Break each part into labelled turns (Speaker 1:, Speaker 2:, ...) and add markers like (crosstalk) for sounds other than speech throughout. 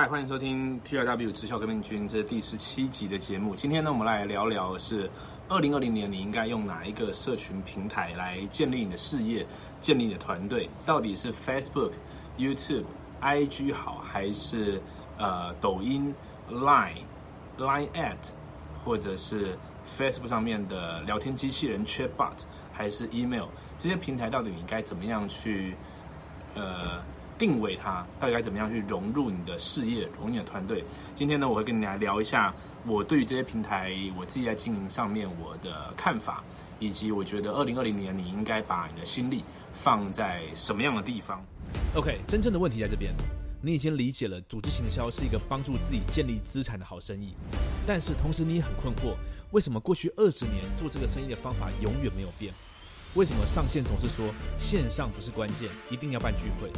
Speaker 1: 嗨，欢迎收听 T R W 直销革命军，这是第十七集的节目。今天呢，我们来聊聊是二零二零年你应该用哪一个社群平台来建立你的事业、建立你的团队？到底是 Facebook、YouTube、IG 好，还是呃抖音、Line、Line at，或者是 Facebook 上面的聊天机器人 Chatbot，还是 Email？这些平台到底你应该怎么样去呃？定位它到底该怎么样去融入你的事业、融入你的团队？今天呢，我会跟你来聊一下我对于这些平台我自己在经营上面我的看法，以及我觉得二零二零年你应该把你的心力放在什么样的地方
Speaker 2: ？OK，真正的问题在这边，你已经理解了组织行销是一个帮助自己建立资产的好生意，但是同时你也很困惑，为什么过去二十年做这个生意的方法永远没有变？为什么上线总是说线上不是关键，一定要办聚会？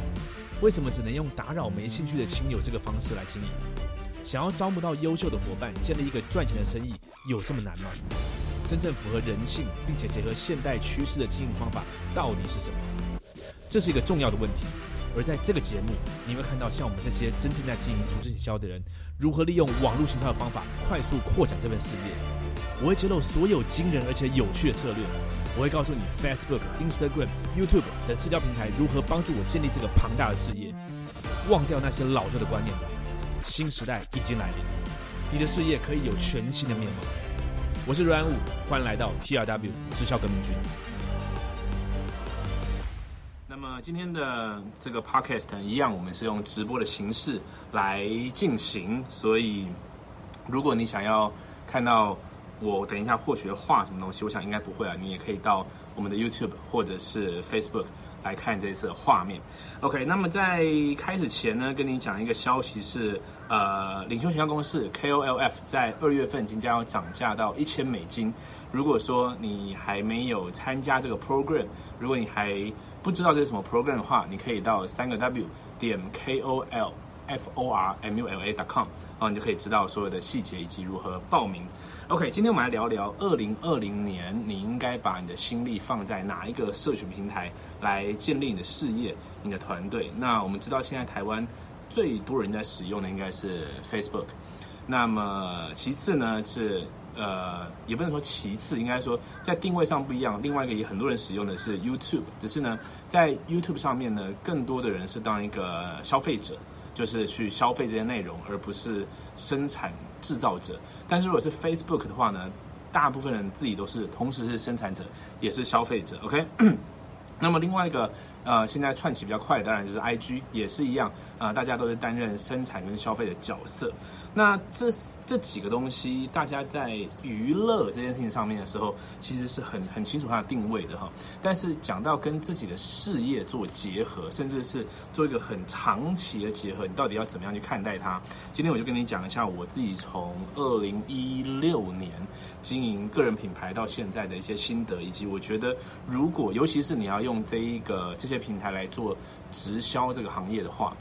Speaker 2: 为什么只能用打扰没兴趣的亲友这个方式来经营？想要招募到优秀的伙伴，建立一个赚钱的生意，有这么难吗？真正符合人性并且结合现代趋势的经营方法到底是什么？这是一个重要的问题。而在这个节目，你会看到像我们这些真正在经营组织营销的人，如何利用网络行销的方法快速扩展这份事业。我会揭露所有惊人而且有趣的策略。我会告诉你，Facebook、Instagram、YouTube 等社交平台如何帮助我建立这个庞大的事业。忘掉那些老旧的观念吧，新时代已经来临，你的事业可以有全新的面貌。我是阮武，欢迎来到 TRW 直销革命军。
Speaker 1: 那么今天的这个 Podcast 一样，我们是用直播的形式来进行，所以如果你想要看到。我等一下或许画什么东西，我想应该不会啊。你也可以到我们的 YouTube 或者是 Facebook 来看这次的画面。OK，那么在开始前呢，跟你讲一个消息是，呃，领袖学校公司 KOLF 在二月份即将要涨价到一千美金。如果说你还没有参加这个 program，如果你还不知道这是什么 program 的话，你可以到三个 W 点 KOLFORMULA.com，然后你就可以知道所有的细节以及如何报名。OK，今天我们来聊聊二零二零年，你应该把你的心力放在哪一个社群平台来建立你的事业、你的团队？那我们知道，现在台湾最多人在使用的应该是 Facebook。那么其次呢是呃，也不能说其次，应该说在定位上不一样。另外一个也很多人使用的是 YouTube，只是呢在 YouTube 上面呢，更多的人是当一个消费者。就是去消费这些内容，而不是生产制造者。但是如果是 Facebook 的话呢，大部分人自己都是同时是生产者，也是消费者。OK，(clears throat) 那么另外一个。呃，现在串起比较快的，当然就是 I G 也是一样啊，大家都是担任生产跟消费的角色。那这这几个东西，大家在娱乐这件事情上面的时候，其实是很很清楚它的定位的哈。但是讲到跟自己的事业做结合，甚至是做一个很长期的结合，你到底要怎么样去看待它？今天我就跟你讲一下我自己从二零一六年经营个人品牌到现在的一些心得，以及我觉得如果尤其是你要用这一个这些。平台来做直销这个行业的话，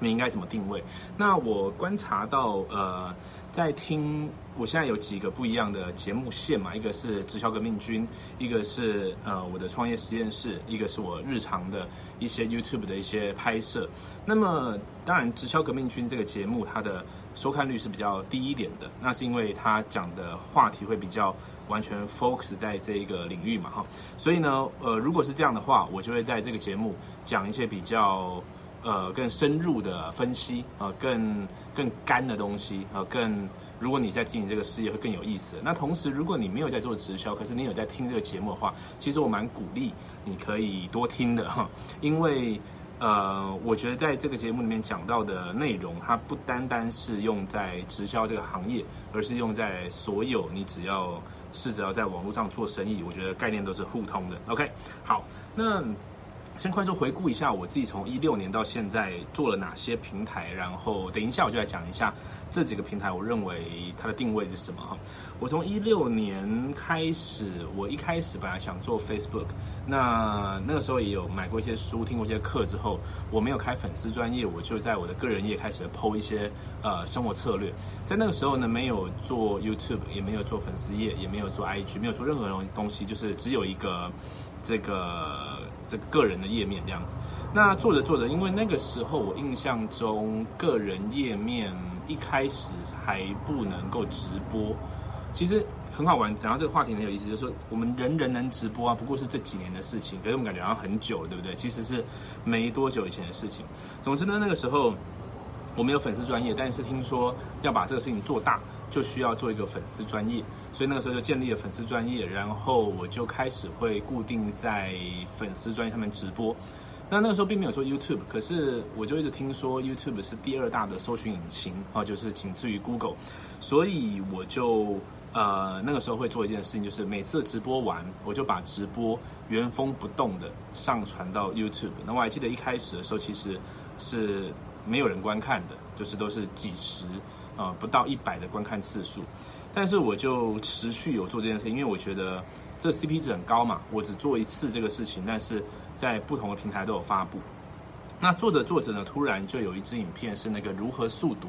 Speaker 1: 你应该怎么定位？那我观察到，呃，在听，我现在有几个不一样的节目线嘛，一个是直销革命军，一个是呃我的创业实验室，一个是我日常的一些 YouTube 的一些拍摄。那么，当然，直销革命军这个节目它的收看率是比较低一点的，那是因为它讲的话题会比较。完全 focus 在这一个领域嘛，哈，所以呢，呃，如果是这样的话，我就会在这个节目讲一些比较呃更深入的分析，呃，更更干的东西，呃，更如果你在经营这个事业会更有意思。那同时，如果你没有在做直销，可是你有在听这个节目的话，其实我蛮鼓励你可以多听的哈，因为呃，我觉得在这个节目里面讲到的内容，它不单单是用在直销这个行业，而是用在所有你只要。试着要在网络上做生意，我觉得概念都是互通的。OK，好，那先快速回顾一下我自己从一六年到现在做了哪些平台，然后等一下我就来讲一下这几个平台，我认为它的定位是什么哈。我从一六年开始，我一开始本来想做 Facebook，那那个时候也有买过一些书，听过一些课之后，我没有开粉丝专业，我就在我的个人页开始剖一些呃生活策略。在那个时候呢，没有做 YouTube，也没有做粉丝页，也没有做 IG，没有做任何东东西，就是只有一个这个这个个人的页面这样子。那做着做着，因为那个时候我印象中个人页面一开始还不能够直播，其实很好玩。讲到这个话题很有意思，就是说我们人人能直播啊，不过是这几年的事情，可是我们感觉好像很久，对不对？其实是没多久以前的事情。总之呢，那个时候我没有粉丝专业，但是听说要把这个事情做大。就需要做一个粉丝专业，所以那个时候就建立了粉丝专业，然后我就开始会固定在粉丝专业上面直播。那那个时候并没有做 YouTube，可是我就一直听说 YouTube 是第二大的搜寻引擎啊，就是仅次于 Google，所以我就呃那个时候会做一件事情，就是每次直播完，我就把直播原封不动的上传到 YouTube。那我还记得一开始的时候，其实是没有人观看的，就是都是几十。呃，不到一百的观看次数，但是我就持续有做这件事，因为我觉得这 CP 值很高嘛。我只做一次这个事情，但是在不同的平台都有发布。那做着做着呢，突然就有一支影片是那个如何速读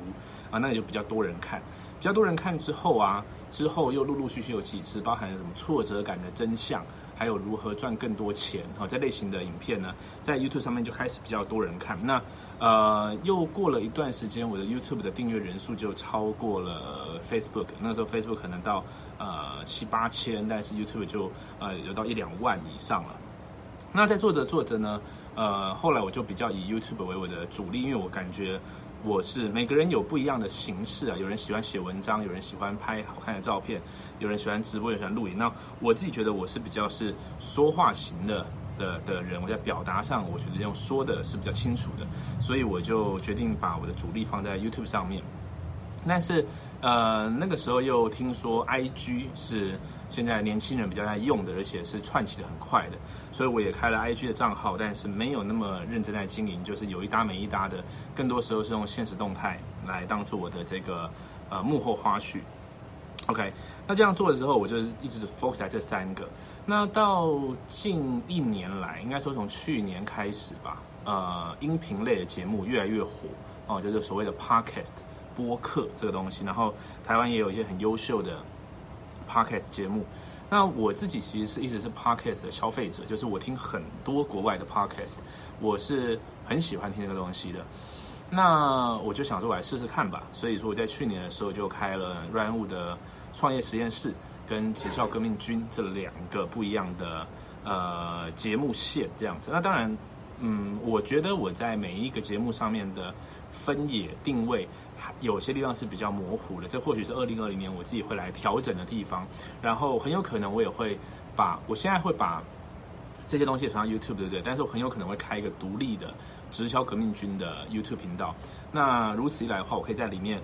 Speaker 1: 啊，那也就比较多人看。比较多人看之后啊，之后又陆陆续续有几次，包含什么挫折感的真相。还有如何赚更多钱啊？这类型的影片呢，在 YouTube 上面就开始比较多人看。那呃，又过了一段时间，我的 YouTube 的订阅人数就超过了 Facebook。那时候 Facebook 可能到呃七八千，但是 YouTube 就呃有到一两万以上了。那在做着做着呢，呃，后来我就比较以 YouTube 为我的主力，因为我感觉。我是每个人有不一样的形式啊，有人喜欢写文章，有人喜欢拍好看的照片，有人喜欢直播，有人喜欢录影。那我自己觉得我是比较是说话型的的的人，我在表达上我觉得用说的是比较清楚的，所以我就决定把我的主力放在 YouTube 上面。但是，呃，那个时候又听说 I G 是现在年轻人比较爱用的，而且是串起的很快的，所以我也开了 I G 的账号，但是没有那么认真在经营，就是有一搭没一搭的，更多时候是用现实动态来当做我的这个呃幕后花絮。OK，那这样做的时候，我就一直 focus 在这三个。那到近一年来，应该说从去年开始吧，呃，音频类的节目越来越火哦，就是所谓的 Podcast。播客这个东西，然后台湾也有一些很优秀的 podcast 节目。那我自己其实是一直是 podcast 的消费者，就是我听很多国外的 podcast，我是很喜欢听这个东西的。那我就想说，我来试试看吧。所以说我在去年的时候就开了 Run 的创业实验室跟直销革命军这两个不一样的呃节目线这样子。那当然，嗯，我觉得我在每一个节目上面的分野定位。有些地方是比较模糊的，这或许是二零二零年我自己会来调整的地方。然后很有可能我也会把我现在会把这些东西传到 YouTube，对不对？但是我很有可能会开一个独立的直销革命军的 YouTube 频道。那如此一来的话，我可以在里面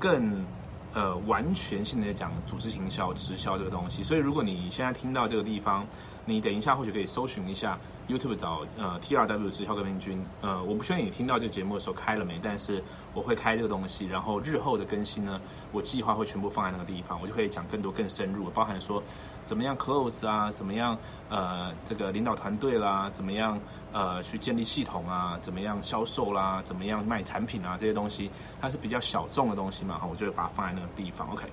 Speaker 1: 更呃完全性的讲组织行销、直销这个东西。所以如果你现在听到这个地方，你等一下或许可以搜寻一下。YouTube 找呃 T R W 直销革命军，呃，我不确定你听到这个节目的时候开了没，但是我会开这个东西，然后日后的更新呢，我计划会全部放在那个地方，我就可以讲更多更深入，包含说怎么样 close 啊，怎么样呃这个领导团队啦，怎么样呃去建立系统啊，怎么样销售啦，怎么样卖产品啊这些东西，它是比较小众的东西嘛，哈，我就会把它放在那个地方，OK。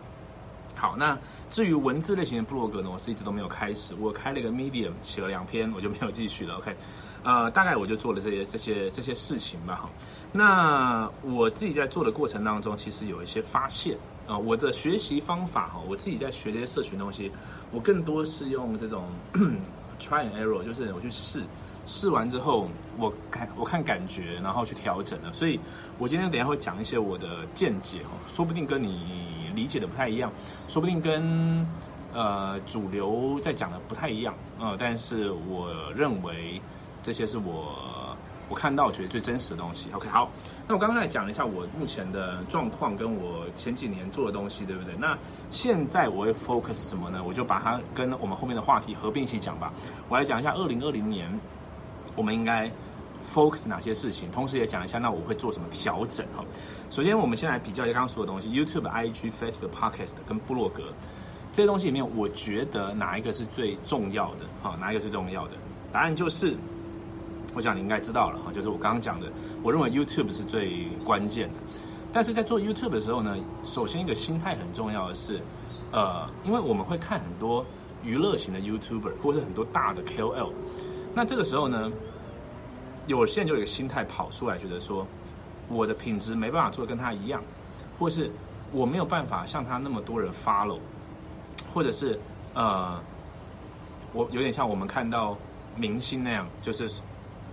Speaker 1: 好，那至于文字类型的部落格呢，我是一直都没有开始。我开了一个 Medium，写了两篇，我就没有继续了。OK，呃，大概我就做了这些、这些、这些事情吧。哈，那我自己在做的过程当中，其实有一些发现啊。我的学习方法哈，我自己在学这些社群东西，我更多是用这种 (clears throat) try and error，就是我去试，试完之后我看我看感觉，然后去调整的。所以我今天等下会讲一些我的见解哦，说不定跟你。理解的不太一样，说不定跟呃主流在讲的不太一样，呃，但是我认为这些是我我看到觉得最真实的东西。OK，好，那我刚刚在讲一下我目前的状况，跟我前几年做的东西，对不对？那现在我会 focus 什么呢？我就把它跟我们后面的话题合并一起讲吧。我来讲一下二零二零年我们应该 focus 哪些事情，同时也讲一下那我会做什么调整哈。首先，我们先来比较一下刚刚说的东西：YouTube、IG、Facebook、Podcast 跟部落格这些东西里面，我觉得哪一个是最重要的？哈，哪一个最重要的？答案就是，我想你应该知道了哈，就是我刚刚讲的，我认为 YouTube 是最关键的。但是在做 YouTube 的时候呢，首先一个心态很重要的是，呃，因为我们会看很多娱乐型的 YouTuber 或是很多大的 KOL，那这个时候呢，有些人就有一个心态跑出来，觉得说我的品质没办法做的跟他一样，或是我没有办法像他那么多人 follow，或者是呃，我有点像我们看到明星那样，就是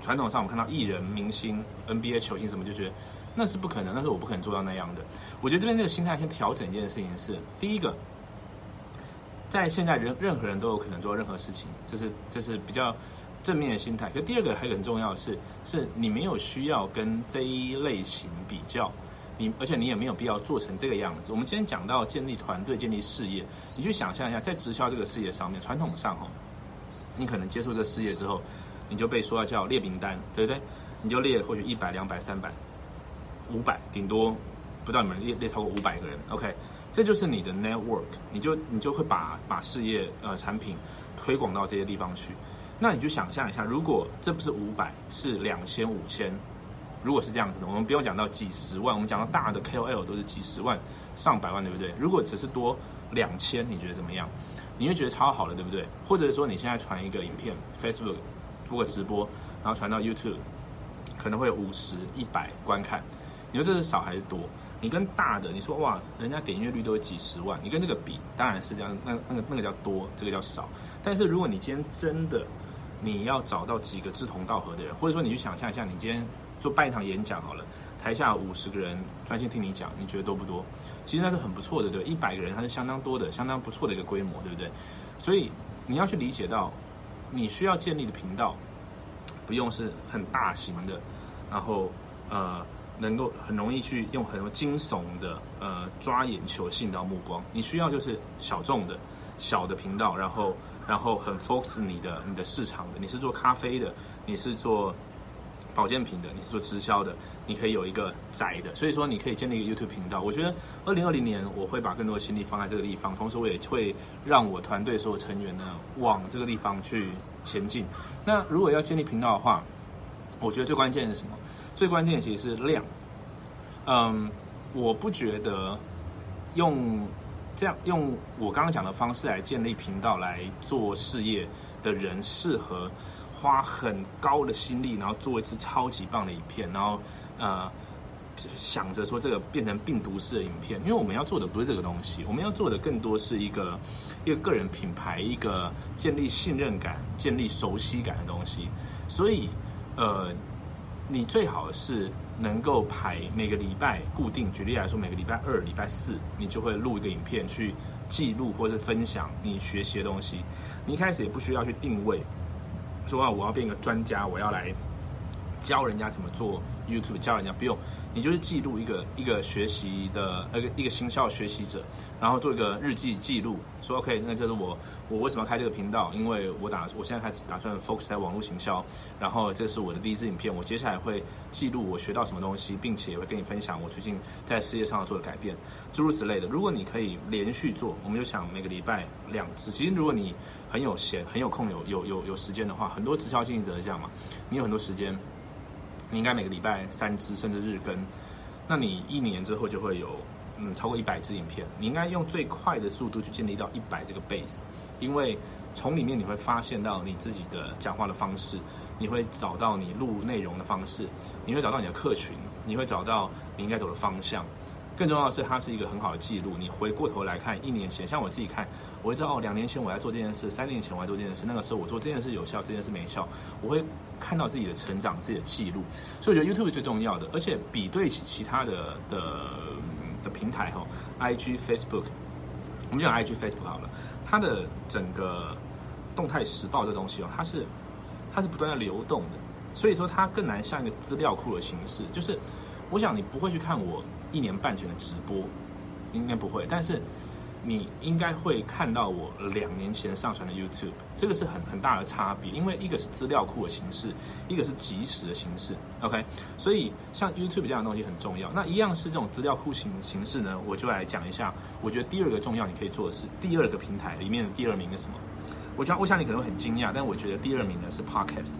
Speaker 1: 传统上我们看到艺人、明星、NBA 球星什么，就觉得那是不可能，那是我不可能做到那样的。我觉得这边这个心态先调整一件事情是，第一个，在现在人任何人都有可能做任何事情，这是这是比较正面的心态。可第二个还有很重要的是，是你没有需要跟这一类型比较，你而且你也没有必要做成这个样子。我们今天讲到建立团队、建立事业，你去想象一下，在直销这个事业上面，传统上哦，你可能接触这事业之后，你就被说要叫列名单，对不对？你就列或许一百、两百、三百、五百，顶多不到你们列列超过五百个人，OK。这就是你的 network，你就你就会把把事业呃产品推广到这些地方去。那你就想象一下，如果这不是五百，是两千、五千，如果是这样子的，我们不用讲到几十万，我们讲到大的 KOL 都是几十万、上百万，对不对？如果只是多两千，你觉得怎么样？你会觉得超好了，对不对？或者说你现在传一个影片，Facebook 做个直播，然后传到 YouTube，可能会有五十、一百观看，你说这是少还是多？你跟大的，你说哇，人家点阅率都有几十万，你跟这个比，当然是这样，那那个那个叫多，这个叫少。但是如果你今天真的你要找到几个志同道合的人，或者说你去想象一下，你今天做办一场演讲好了，台下五十个人专心听你讲，你觉得多不多？其实那是很不错的，对，一百个人它是相当多的，相当不错的一个规模，对不对？所以你要去理解到，你需要建立的频道不用是很大型的，然后呃。能够很容易去用很多惊悚的呃抓眼球吸引到目光，你需要就是小众的小的频道，然后然后很 focus 你的你的市场的，你是做咖啡的，你是做保健品的，你是做直销的，你可以有一个窄的，所以说你可以建立一个 YouTube 频道。我觉得二零二零年我会把更多的心力放在这个地方，同时我也会让我团队所有成员呢往这个地方去前进。那如果要建立频道的话，我觉得最关键是什么？最关键其实是量，嗯，我不觉得用这样用我刚刚讲的方式来建立频道来做事业的人，适合花很高的心力，然后做一支超级棒的影片，然后呃想着说这个变成病毒式的影片，因为我们要做的不是这个东西，我们要做的更多是一个一个个人品牌，一个建立信任感、建立熟悉感的东西，所以呃。你最好是能够排每个礼拜固定，举例来说，每个礼拜二、礼拜四，你就会录一个影片去记录或者分享你学习的东西。你一开始也不需要去定位，说啊，我要变个专家，我要来教人家怎么做 YouTube，教人家不用。你就是记录一个一个学习的那个一个新校学习者，然后做一个日记记录，说 OK，那这是我我为什么要开这个频道？因为我打我现在开始打算 focus 在网络行销，然后这是我的第一支影片，我接下来会记录我学到什么东西，并且会跟你分享我最近在事业上做的改变，诸如此类的。如果你可以连续做，我们就想每个礼拜两次。其实如果你很有闲、很有空、有有有有时间的话，很多直销经营者是这样嘛，你有很多时间。你应该每个礼拜三支甚至日更，那你一年之后就会有嗯超过一百支影片。你应该用最快的速度去建立到一百这个 base，因为从里面你会发现到你自己的讲话的方式，你会找到你录内容的方式，你会找到你的客群，你会找到你应该走的方向。更重要的是，它是一个很好的记录。你回过头来看一年前，像我自己看，我会知道哦，两年前我在做这件事，三年前我在做这件事，那个时候我做这件事有效，这件事没效，我会看到自己的成长，自己的记录。所以我觉得 YouTube 最重要的，而且比对起其他的的的平台哈，IG、Facebook，我们讲 IG、Facebook 好了，它的整个动态时报这东西哦，它是它是不断的流动的，所以说它更难像一个资料库的形式。就是我想你不会去看我。一年半前的直播，应该不会，但是你应该会看到我两年前上传的 YouTube，这个是很很大的差别，因为一个是资料库的形式，一个是即时的形式，OK，所以像 YouTube 这样的东西很重要。那一样是这种资料库形形式呢，我就来讲一下，我觉得第二个重要你可以做的是第二个平台里面的第二名是什么？我觉得我想你可能会很惊讶，但我觉得第二名呢是 Podcast，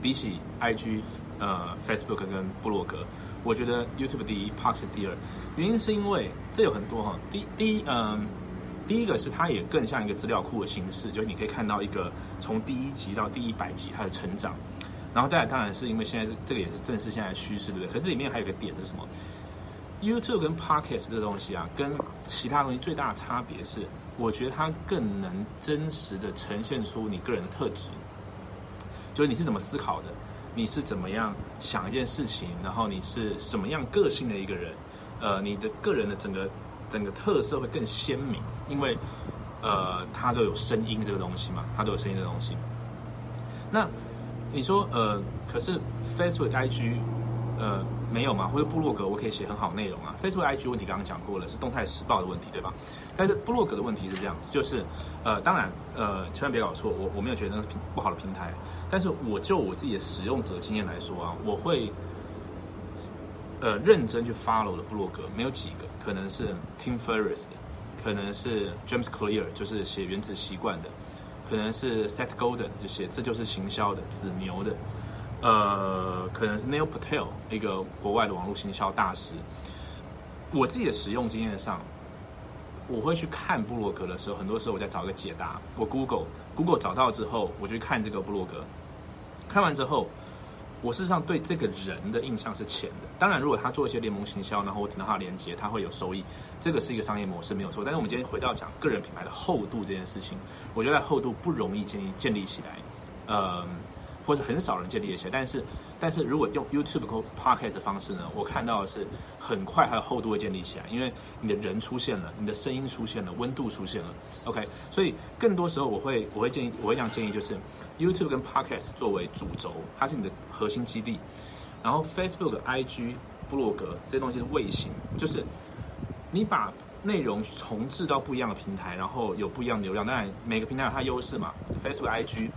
Speaker 1: 比起 IG、呃 Facebook 跟布洛格。我觉得 YouTube 第一，Podcast 第二，原因是因为这有很多哈。第第一，嗯，第一个是它也更像一个资料库的形式，就是你可以看到一个从第一集到第一百集它的成长。然后再来，当然是因为现在这个也是正是现在趋势，对不对？可是这里面还有一个点是什么？YouTube 跟 Podcast 这个东西啊，跟其他东西最大的差别是，我觉得它更能真实的呈现出你个人的特质，就是你是怎么思考的，你是怎么样想一件事情，然后你是什么样个性的一个人，呃，你的个人的整个整个特色会更鲜明，因为呃，它都有声音这个东西嘛，它都有声音的东西，那。你说呃，可是 Facebook、IG，呃，没有吗？或者部落格我可以写很好内容啊。Facebook、IG 问题刚刚讲过了，是动态时报的问题，对吧？但是部落格的问题是这样，就是呃，当然呃，千万别搞错，我我没有觉得那是不好的平台，但是我就我自己的使用者经验来说啊，我会呃认真去 follow 的部落格没有几个，可能是 Tim Ferriss 的，可能是 James Clear，就是写原子习惯的。可能是 Set Golden 就写这就是行销的子牛的，呃，可能是 Neil Patel 一个国外的网络行销大师。我自己的使用经验上，我会去看布洛格的时候，很多时候我在找一个解答。我 Google Google 找到之后，我就看这个布洛格，看完之后。我事实上对这个人的印象是浅的。当然，如果他做一些联盟行销，然后我听到他的连接，他会有收益，这个是一个商业模式，没有错。但是我们今天回到讲个人品牌的厚度这件事情，我觉得厚度不容易建立建立起来，呃，或者很少人建立起来。但是，但是如果用 YouTube 或 Podcast 的方式呢，我看到的是很快它的厚度会建立起来，因为你的人出现了，你的声音出现了，温度出现了。OK，所以更多时候我会我会建议我会这样建议就是。YouTube 跟 Podcast 作为主轴，它是你的核心基地。然后 Facebook、IG、部落格这些东西是卫星，就是你把内容重置到不一样的平台，然后有不一样的流量。当然，每个平台有它优势嘛。Facebook、IG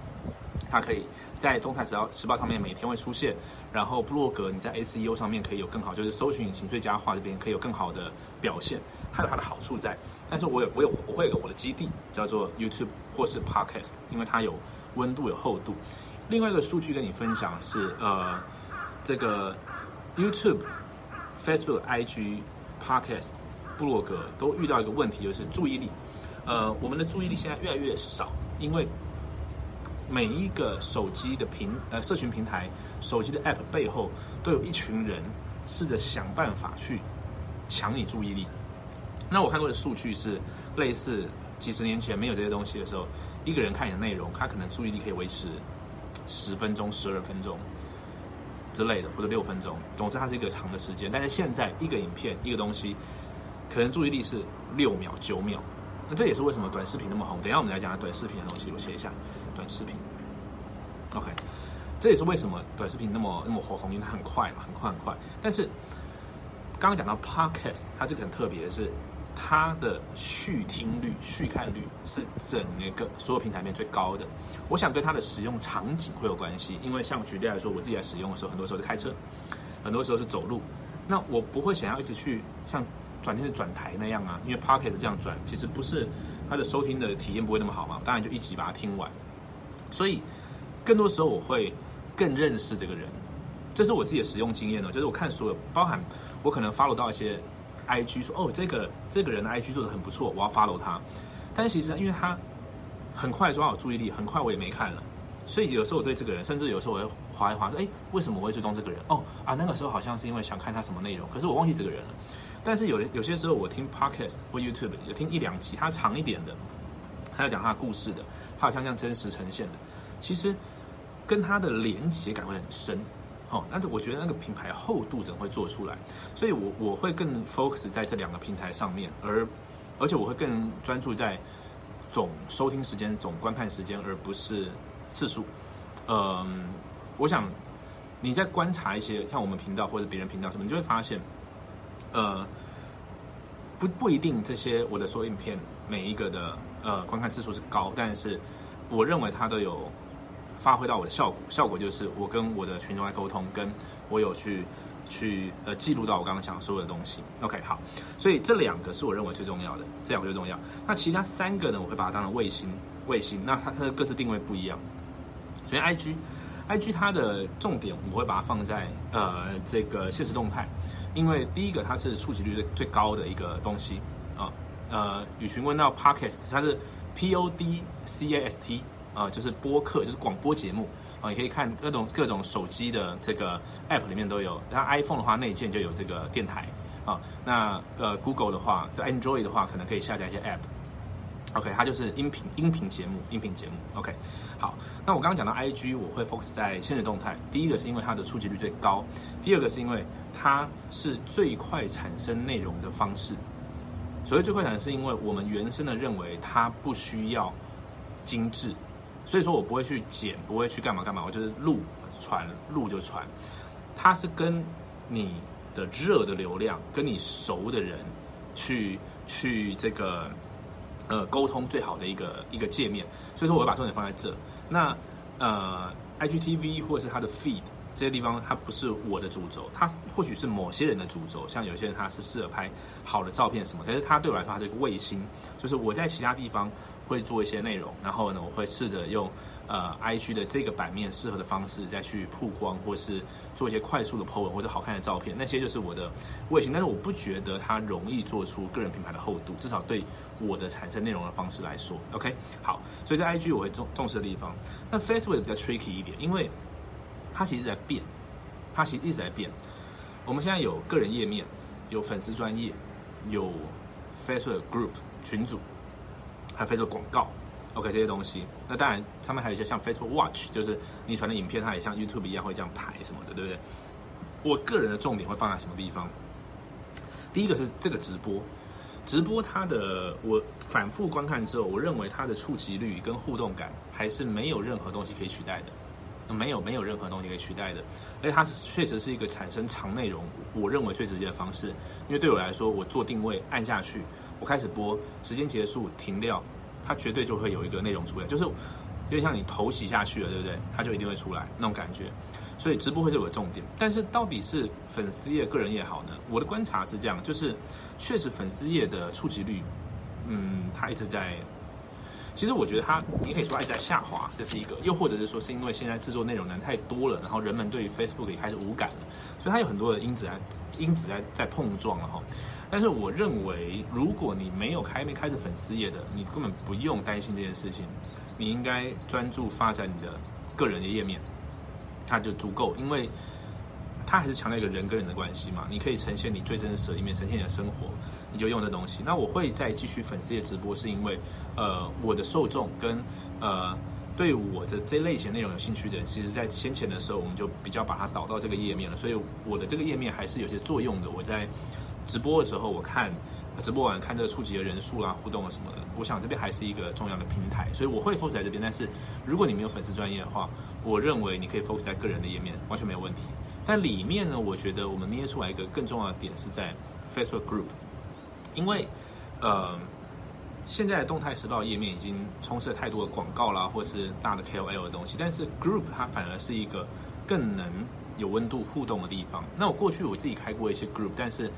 Speaker 1: 它可以在动态时报时报上面每天会出现，然后布洛格你在 SEO 上面可以有更好，就是搜寻引擎最佳化这边可以有更好的表现，它有它的好处在。但是我有我有我会有个我的基地叫做 YouTube 或是 Podcast，因为它有。温度有厚度。另外一个数据跟你分享是，呃，这个 YouTube、Facebook、IG、Podcast、布洛格都遇到一个问题，就是注意力。呃，我们的注意力现在越来越少，因为每一个手机的平呃社群平台、手机的 App 背后都有一群人试着想办法去抢你注意力。那我看过的数据是类似几十年前没有这些东西的时候。一个人看你的内容，他可能注意力可以维持十分钟、十二分钟之类的，或者六分钟。总之，它是一个长的时间。但是现在，一个影片、一个东西，可能注意力是六秒、九秒。那这也是为什么短视频那么红。等下我们来讲短视频的东西，我写一下短视频。OK，这也是为什么短视频那么那么火红，因为它很快嘛，很快很快。但是刚刚讲到 Podcast，它这个很特别的是。它的续听率、续看率是整个所有平台里面最高的。我想跟它的使用场景会有关系，因为像举例来说，我自己在使用的时候，很多时候是开车，很多时候是走路。那我不会想要一直去像转电视转台那样啊，因为 Pocket 这样转，其实不是它的收听的体验不会那么好嘛。当然就一集把它听完。所以更多时候我会更认识这个人，这是我自己的使用经验呢。就是我看所有，包含我可能 follow 到一些。I G 说哦，这个这个人的 I G 做的很不错，我要 follow 他。但是其实因为他很快抓好注意力，很快我也没看了，所以有时候我对这个人，甚至有时候我会划一划说，哎，为什么我会追踪这个人？哦啊，那个时候好像是因为想看他什么内容，可是我忘记这个人了。但是有有些时候我听 Podcast 或 YouTube 有听一两集，它长一点的，他要讲它的故事的，他好像这样真实呈现的，其实跟它的连接感会很深。哦，但是我觉得那个品牌厚度怎么会做出来？所以我我会更 focus 在这两个平台上面，而而且我会更专注在总收听时间、总观看时间，而不是次数。嗯，我想你在观察一些像我们频道或者别人频道什么，你就会发现，呃，不不一定这些我的所有影片每一个的呃观看次数是高，但是我认为它都有。发挥到我的效果，效果就是我跟我的群众来沟通，跟我有去去呃记录到我刚刚讲所有的东西。OK，好，所以这两个是我认为最重要的，这两个最重要。那其他三个呢，我会把它当成卫星，卫星。那它它的各自定位不一样。首先，IG，IG 它的重点我会把它放在呃这个现实动态，因为第一个它是触及率最最高的一个东西啊。呃，与询问到 Podcast，它是 P O D C A S T 啊、就是播客，就是广播节目啊、你可以看各种各种手机的这个 App 里面都有。那 iPhone 的话，内建就有这个电台啊、那呃 Google 的话，就 Android 的话，可能可以下载一些 App。OK，它就是音频音频节目，音频节目。OK，好，那我刚刚讲到 IG，我会 focus 在现实动态。第一个是因为它的触及率最高，第二个是因为它是最快产生内容的方式。所谓最快产生，是因为我们原生的认为它不需要精致，所以说我不会去剪，不会去干嘛干嘛，我就是录传录就传。它是跟你的热的流量，跟你熟的人去去这个呃沟通最好的一个一个界面，所以说我会把重点放在这。那呃，IGTV 或者是它的 feed 这些地方，它不是我的主轴，它或许是某些人的主轴，像有些人他是适合拍好的照片什么，可是它对我来说它是一个卫星，就是我在其他地方会做一些内容，然后呢，我会试着用。呃，IG 的这个版面适合的方式再去曝光，或是做一些快速的 po 文或者好看的照片，那些就是我的卫星。但是我不觉得它容易做出个人品牌的厚度，至少对我的产生内容的方式来说，OK。好，所以在 IG 我会重重视的地方，那 Facebook 比较 tricky 一点，因为它其实在变，它其实一直在变。我们现在有个人页面，有粉丝专业，有 Facebook Group 群组，还有 Facebook 广告。OK，这些东西，那当然上面还有一些像 Facebook Watch，就是你传的影片，它也像 YouTube 一样会这样排什么的，对不对？我个人的重点会放在什么地方？第一个是这个直播，直播它的我反复观看之后，我认为它的触及率跟互动感还是没有任何东西可以取代的，没有没有任何东西可以取代的，而且它是确实是一个产生长内容，我认为最直接的方式，因为对我来说，我做定位按下去，我开始播，时间结束停掉。它绝对就会有一个内容出来，就是有点像你头洗下去了，对不对？它就一定会出来那种感觉。所以直播会是我的重点。但是到底是粉丝页、个人也好呢？我的观察是这样，就是确实粉丝页的触及率，嗯，它一直在。其实我觉得它，你可以说一直在下滑，这是一个；又或者是说，是因为现在制作内容的人太多了，然后人们对于 Facebook 也开始无感了，所以它有很多的因子在因子在在碰撞了哈。但是我认为，如果你没有开没开始粉丝页的，你根本不用担心这件事情。你应该专注发展你的个人的页面，它就足够，因为它还是强调一个人跟人的关系嘛。你可以呈现你最真实的一面，呈现你的生活，你就用这东西。那我会再继续粉丝页直播，是因为呃，我的受众跟呃对我的这类型内容有兴趣的人，其实在先前的时候，我们就比较把它导到这个页面了。所以我的这个页面还是有些作用的。我在直播的时候，我看直播完看这个触及的人数啦、互动啊什么的，我想这边还是一个重要的平台，所以我会 focus 在这边。但是如果你没有粉丝专业的话，我认为你可以 focus 在个人的页面，完全没有问题。但里面呢，我觉得我们捏出来一个更重要的点是在 Facebook Group，因为呃现在的动态时报页面已经充斥了太多的广告啦，或是大的 KOL 的东西，但是 Group 它反而是一个更能有温度互动的地方。那我过去我自己开过一些 Group，但是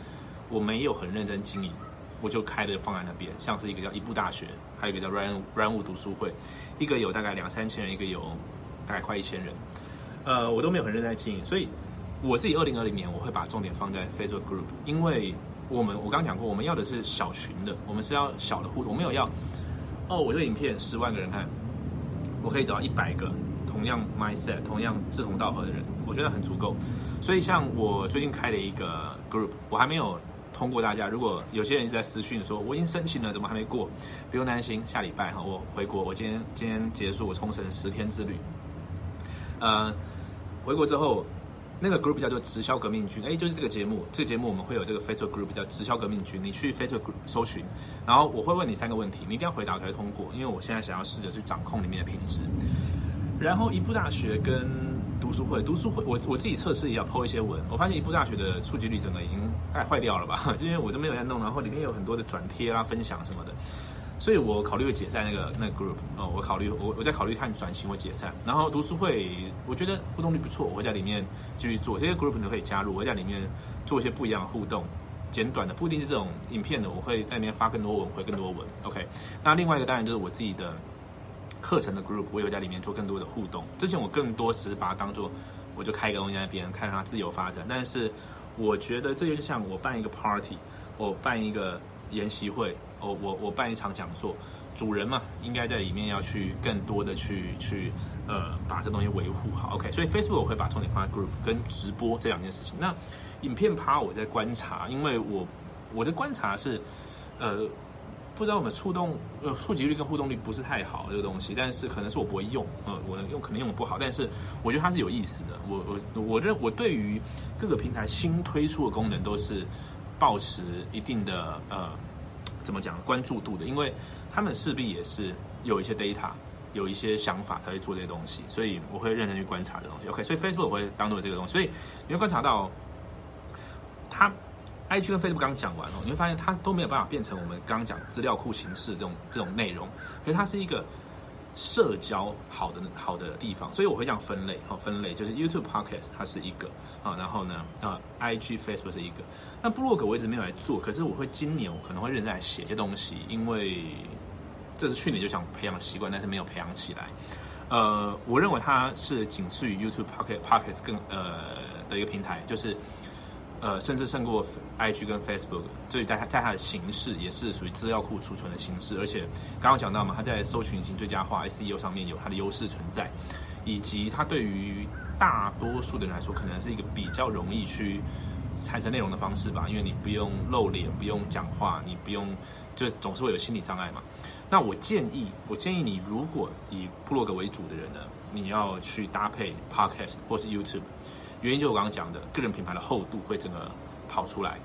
Speaker 1: 我没有很认真经营，我就开的放在那边，像是一个叫一部大学，还有一个叫 Run Run 物读书会，一个有大概两三千人，一个有大概快一千人，呃，我都没有很认真经营，所以我自己二零二零年我会把重点放在 Facebook Group，因为我们我刚讲过，我们要的是小群的，我们是要小的互动，我没有要哦，我这个影片十万个人看，我可以找到一百个同样 mindset、同样志同道合的人，我觉得很足够。所以像我最近开了一个 group，我还没有。通过大家，如果有些人一直在私讯说我已经申请了，怎么还没过？不用担心，下礼拜哈，我回国，我今天今天结束我冲绳十天之旅。呃，回国之后，那个 group 叫做直销革命军，哎，就是这个节目，这个节目我们会有这个 Facebook group 叫直销革命军，你去 Facebook group 搜寻，然后我会问你三个问题，你一定要回答才会通过，因为我现在想要试着去掌控里面的品质。然后一部大学跟读书会，读书会我我自己测试也要抛一些文，我发现一部大学的触及率整个已经快坏掉了吧，(laughs) 就因为我都没有在弄，然后里面有很多的转贴啊、分享什么的，所以我考虑会解散那个那个 group 哦，我考虑我我在考虑看转型或解散。然后读书会我觉得互动率不错，我会在里面继续做，这些 group 你都可以加入，我会在里面做一些不一样的互动，简短的不一定是这种影片的，我会在里面发更多文，回更多文。OK，那另外一个当然就是我自己的。课程的 group，我也会在里面做更多的互动。之前我更多只是把它当做，我就开一个东西在那边，看它自由发展。但是我觉得这就像我办一个 party，我办一个研习会，我我我办一场讲座，主人嘛，应该在里面要去更多的去去呃把这东西维护好。OK，所以 Facebook 我会把重点放在 Group 跟直播这两件事情。那影片趴我在观察，因为我我的观察是呃。不知道我们触动呃触及率跟互动率不是太好这个东西，但是可能是我不会用，呃，我用可能用的不好，但是我觉得它是有意思的。我我我认我对于各个平台新推出的功能都是保持一定的呃怎么讲关注度的，因为他们势必也是有一些 data，有一些想法才会做这些东西，所以我会认真去观察这东西。OK，所以 Facebook 我会当做这个东西，所以你会观察到它。I G 跟 Facebook 刚讲完哦，你会发现它都没有办法变成我们刚刚讲资料库形式这种这种内容，所以它是一个社交好的好的地方，所以我会这样分类哦，分类就是 YouTube Podcast 它是一个啊，然后呢啊 I G Facebook 是一个，那 Blog 我一直没有来做，可是我会今年我可能会认真来写一些东西，因为这是去年就想培养习惯，但是没有培养起来。呃，我认为它是仅次于 YouTube Podcast Podcast 更呃的一个平台，就是。呃，甚至胜过 IG 跟 Facebook，所以在它在它的形式也是属于资料库储存的形式，而且刚刚讲到嘛，它在搜寻型最佳化 SEO 上面有它的优势存在，以及它对于大多数的人来说，可能是一个比较容易去产生内容的方式吧，因为你不用露脸，不用讲话，你不用就总是会有心理障碍嘛。那我建议，我建议你如果以部落格为主的人呢，你要去搭配 Podcast 或是 YouTube。原因就我刚刚讲的，个人品牌的厚度会整个跑出来，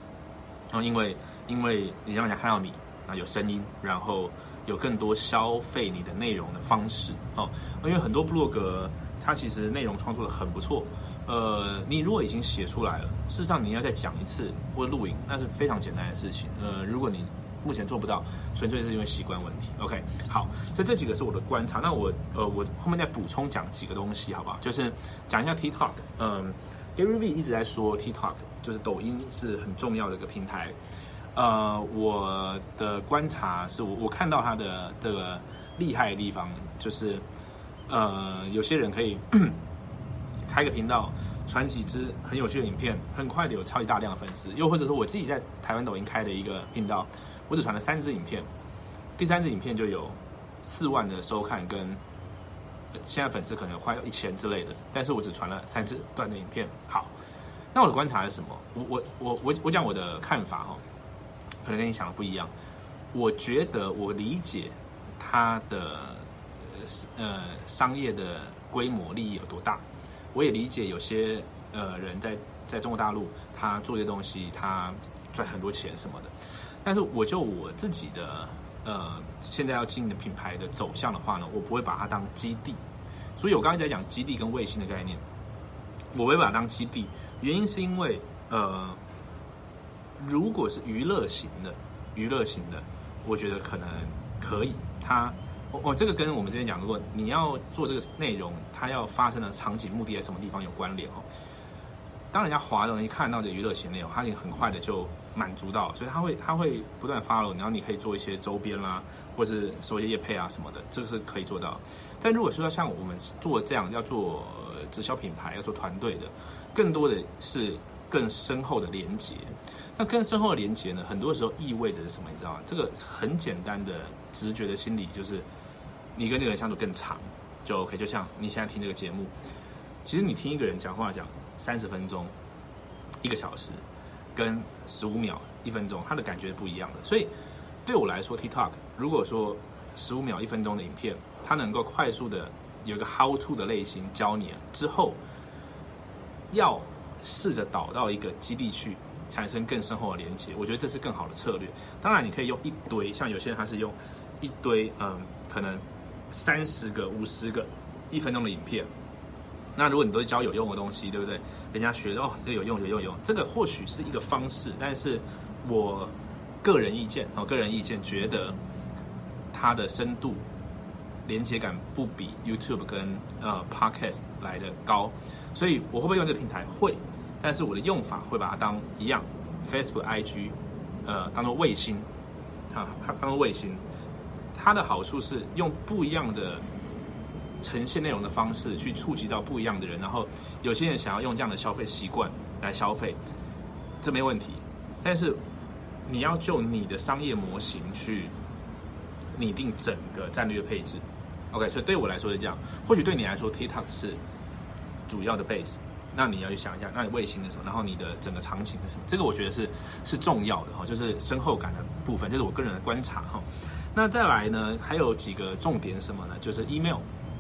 Speaker 1: 然后因为因为你让人家看到你啊有声音，然后有更多消费你的内容的方式。哦，因为很多部落格它其实内容创作的很不错，呃，你如果已经写出来了，事实上你要再讲一次或录影，那是非常简单的事情，呃，如果你目前做不到，纯粹是因为习惯问题。OK，好，所以这几个是我的观察。那我呃，我后面再补充讲几个东西，好不好？就是讲一下 TikTok。嗯，Gary V 一直在说 TikTok 就是抖音是很重要的一个平台。呃，我的观察是我我看到它的这个厉害的地方，就是呃，有些人可以 (coughs) 开个频道，传几支很有趣的影片，很快的有超级大量的粉丝。又或者说我自己在台湾抖音开的一个频道。我只传了三支影片，第三支影片就有四万的收看，跟现在粉丝可能快要一千之类的，但是我只传了三支段的影片。好，那我的观察是什么？我我我我我讲我的看法哈，可能跟你想的不一样。我觉得我理解他的呃商业的规模利益有多大，我也理解有些呃人在在中国大陆他做这些东西，他赚很多钱什么的。但是我就我自己的呃，现在要经营的品牌的走向的话呢，我不会把它当基地。所以我刚才在讲基地跟卫星的概念，我不会把它当基地。原因是因为呃，如果是娱乐型的，娱乐型的，我觉得可能可以。它我我这个跟我们之前讲过，你要做这个内容，它要发生的场景目的在什么地方有关联哦。当人家滑的东西看到这娱乐型内容，它也很快的就。满足到，所以他会他会不断 follow，，然后你可以做一些周边啦，或是收一些业配啊什么的，这个是可以做到。但如果说要像我们做这样要做直销品牌，要做团队的，更多的是更深厚的连接。那更深厚的连接呢，很多时候意味着是什么？你知道吗？这个很简单的直觉的心理就是，你跟这个人相处更长就 OK。就像你现在听这个节目，其实你听一个人讲话讲三十分钟，一个小时。跟十五秒、一分钟，它的感觉不一样的。所以对我来说，TikTok 如果说十五秒、一分钟的影片，它能够快速的有一个 How to 的类型教你之后，要试着导到一个基地去，产生更深厚的连接，我觉得这是更好的策略。当然，你可以用一堆，像有些人他是用一堆，嗯，可能三十个、五十个一分钟的影片。那如果你都教有用的东西，对不对？人家学哦，这有用，有用，有用。这个或许是一个方式，但是我个人意见，哦，个人意见觉得它的深度、连接感不比 YouTube 跟呃 Podcast 来的高。所以我会不会用这个平台？会，但是我的用法会把它当一样，Facebook、IG，呃，当做卫星，啊，它当做卫星。它的好处是用不一样的。呈现内容的方式去触及到不一样的人，然后有些人想要用这样的消费习惯来消费，这没问题。但是你要就你的商业模型去拟定整个战略配置。OK，所以对我来说是这样，或许对你来说 TikTok 是主要的 base，那你要去想一下，那你卫星是什么，然后你的整个场景是什么，这个我觉得是是重要的哈，就是深厚感的部分，这是我个人的观察哈。那再来呢，还有几个重点什么呢？就是 email、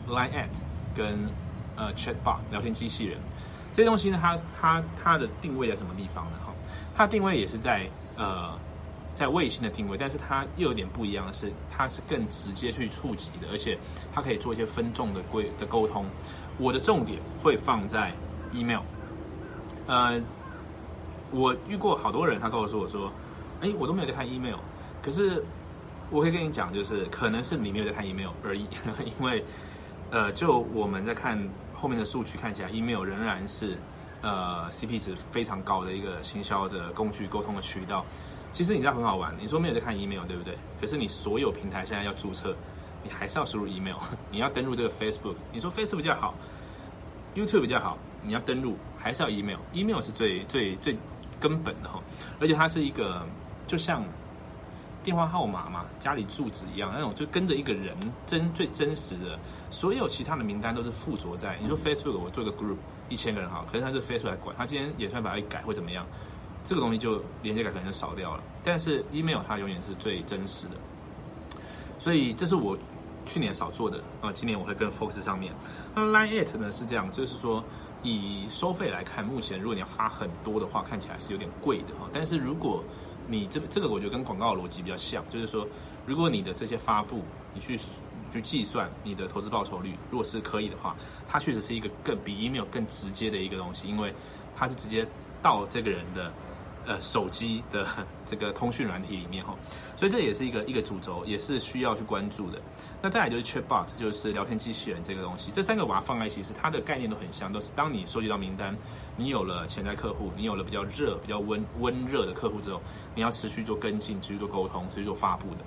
Speaker 1: line at 跟呃 chatbot 聊天机器人这些东西呢，它它它的定位在什么地方呢？哈，它定位也是在呃。在卫星的定位，但是它又有点不一样的是，它是更直接去触及的，而且它可以做一些分众的规的沟通。我的重点会放在 email。呃，我遇过好多人，他告诉我说：“哎，我都没有在看 email。”可是我可以跟你讲，就是可能是你没有在看 email 而已，(laughs) 因为呃，就我们在看后面的数据看起来，email 仍然是呃 CP 值非常高的一个行销的工具、沟通的渠道。其实你知道很好玩，你说没有在看 email 对不对？可是你所有平台现在要注册，你还是要输入 email。(laughs) 你要登录这个 Facebook，你说 Facebook 比较好，YouTube 比较好，你要登录还是要 email。email 是最最最根本的哈，而且它是一个就像电话号码嘛，家里住址一样那种，就跟着一个人真最真实的。所有其他的名单都是附着在你说 Facebook，我做个 group 一千个人哈，可是他是 Facebook 来管，他今天也算把它改会怎么样。这个东西就连接感可能就少掉了，但是 email 它永远是最真实的，所以这是我去年少做的啊，今年我会更 focus 上面。那 line it 呢是这样，就是说以收费来看，目前如果你要发很多的话，看起来是有点贵的哈。但是如果你这这个我觉得跟广告逻辑比较像，就是说如果你的这些发布，你去你去计算你的投资报酬率，如果是可以的话，它确实是一个更比 email 更直接的一个东西，因为它是直接到这个人的。呃，手机的这个通讯软体里面哈，所以这也是一个一个主轴，也是需要去关注的。那再来就是 Chatbot，就是聊天机器人这个东西，这三个把它放在一起，是它的概念都很像，都是当你收集到名单，你有了潜在客户，你有了比较热、比较温温热的客户之后，你要持续做跟进，持续做沟通，持续做发布的。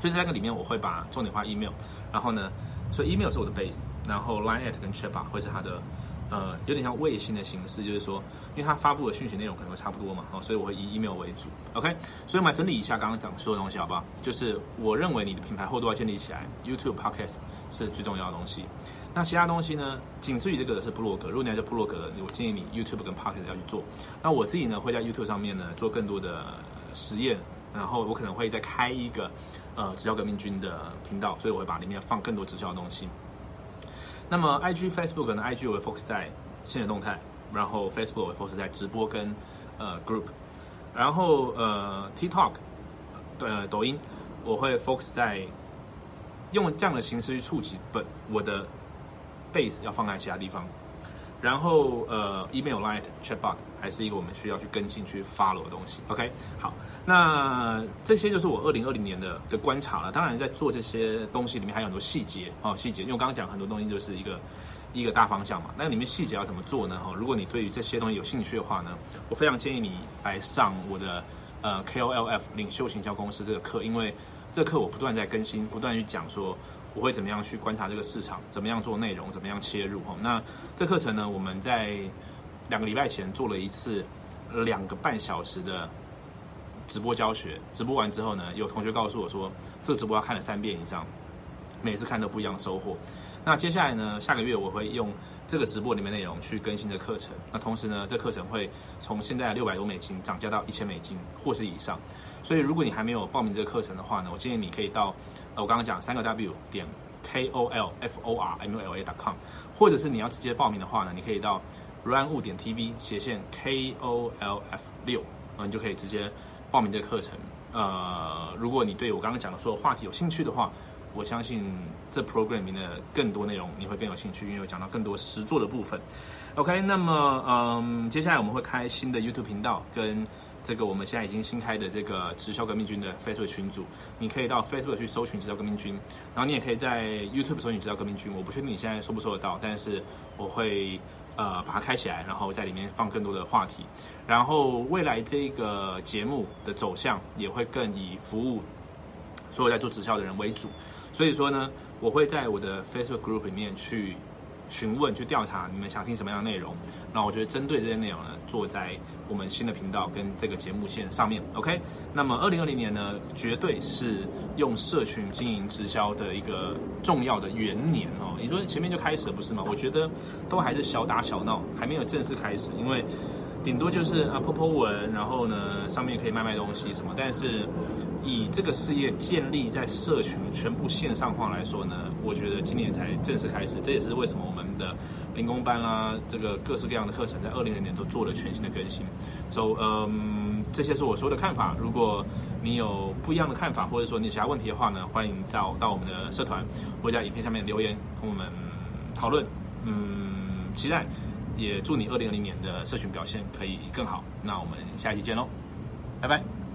Speaker 1: 所以这三个里面，我会把重点画 email，然后呢，所以 email 是我的 base，然后 line at 跟 Chatbot 会是它的。呃，有点像卫星的形式，就是说，因为它发布的讯息内容可能会差不多嘛，哦，所以我会以 email 为主，OK。所以我们来整理一下刚刚讲说的东西，好不好？就是我认为你的品牌厚度要建立起来，YouTube、Podcast 是最重要的东西。那其他东西呢？仅次于这个的是部落格。如果你要做部落格的，我建议你 YouTube 跟 Podcast 要去做。那我自己呢，会在 YouTube 上面呢做更多的实验，然后我可能会再开一个呃直销革命军的频道，所以我会把里面放更多直销的东西。那么，IG、Facebook 呢？IG 我会 focus 在现实动态，然后 Facebook 我会 focus 在直播跟呃 group，然后呃 TikTok，呃抖音我会 focus 在用这样的形式去触及本我的 base 要放在其他地方。然后呃，email、line、chatbot 还是一个我们需要去跟进、去 follow 的东西。OK，好，那这些就是我二零二零年的的观察了。当然，在做这些东西里面还有很多细节哦，细节。因为我刚刚讲很多东西就是一个一个大方向嘛。那里面细节要怎么做呢？哈，如果你对于这些东西有兴趣的话呢，我非常建议你来上我的呃 KOLF 领袖行销公司这个课，因为这课我不断在更新，不断去讲说。我会怎么样去观察这个市场？怎么样做内容？怎么样切入？哈，那这课程呢？我们在两个礼拜前做了一次两个半小时的直播教学。直播完之后呢，有同学告诉我说，这个直播要看了三遍以上，每次看都不一样收获。那接下来呢，下个月我会用这个直播里面内容去更新的课程。那同时呢，这课程会从现在六百多美金涨价到一千美金或是以上。所以，如果你还没有报名这个课程的话呢，我建议你可以到呃，我刚刚讲三个 W 点 KOLFORMLA 点 com，或者是你要直接报名的话呢，你可以到 Run 物点 TV 斜线 K O L F 六，嗯，你就可以直接报名这个课程。呃，如果你对我刚刚讲的所有话题有兴趣的话，我相信这 program 里面的更多内容你会更有兴趣，因为我讲到更多实作的部分。OK，那么嗯，接下来我们会开新的 YouTube 频道跟。这个我们现在已经新开的这个直销革命军的 Facebook 群组，你可以到 Facebook 去搜寻直销革命军，然后你也可以在 YouTube 搜寻直销革命军。我不确定你现在搜不搜得到，但是我会呃把它开起来，然后在里面放更多的话题。然后未来这个节目的走向也会更以服务所有在做直销的人为主。所以说呢，我会在我的 Facebook Group 里面去询问、去调查你们想听什么样的内容。那我觉得针对这些内容呢，做在我们新的频道跟这个节目线上面。OK，那么二零二零年呢，绝对是用社群经营直销的一个重要的元年哦。你说前面就开始了不是吗？我觉得都还是小打小闹，还没有正式开始，因为。顶多就是啊泼泼文，然后呢上面可以卖卖东西什么，但是以这个事业建立在社群全部线上化来说呢，我觉得今年才正式开始，这也是为什么我们的零工班啦，这个各式各样的课程在二零年年都做了全新的更新。So，嗯，这些是我说的看法。如果你有不一样的看法，或者说你其他问题的话呢，欢迎找到我们的社团或者在影片下面留言跟我们讨论。嗯，期待。也祝你二零二零年的社群表现可以更好。那我们下期见喽，拜拜。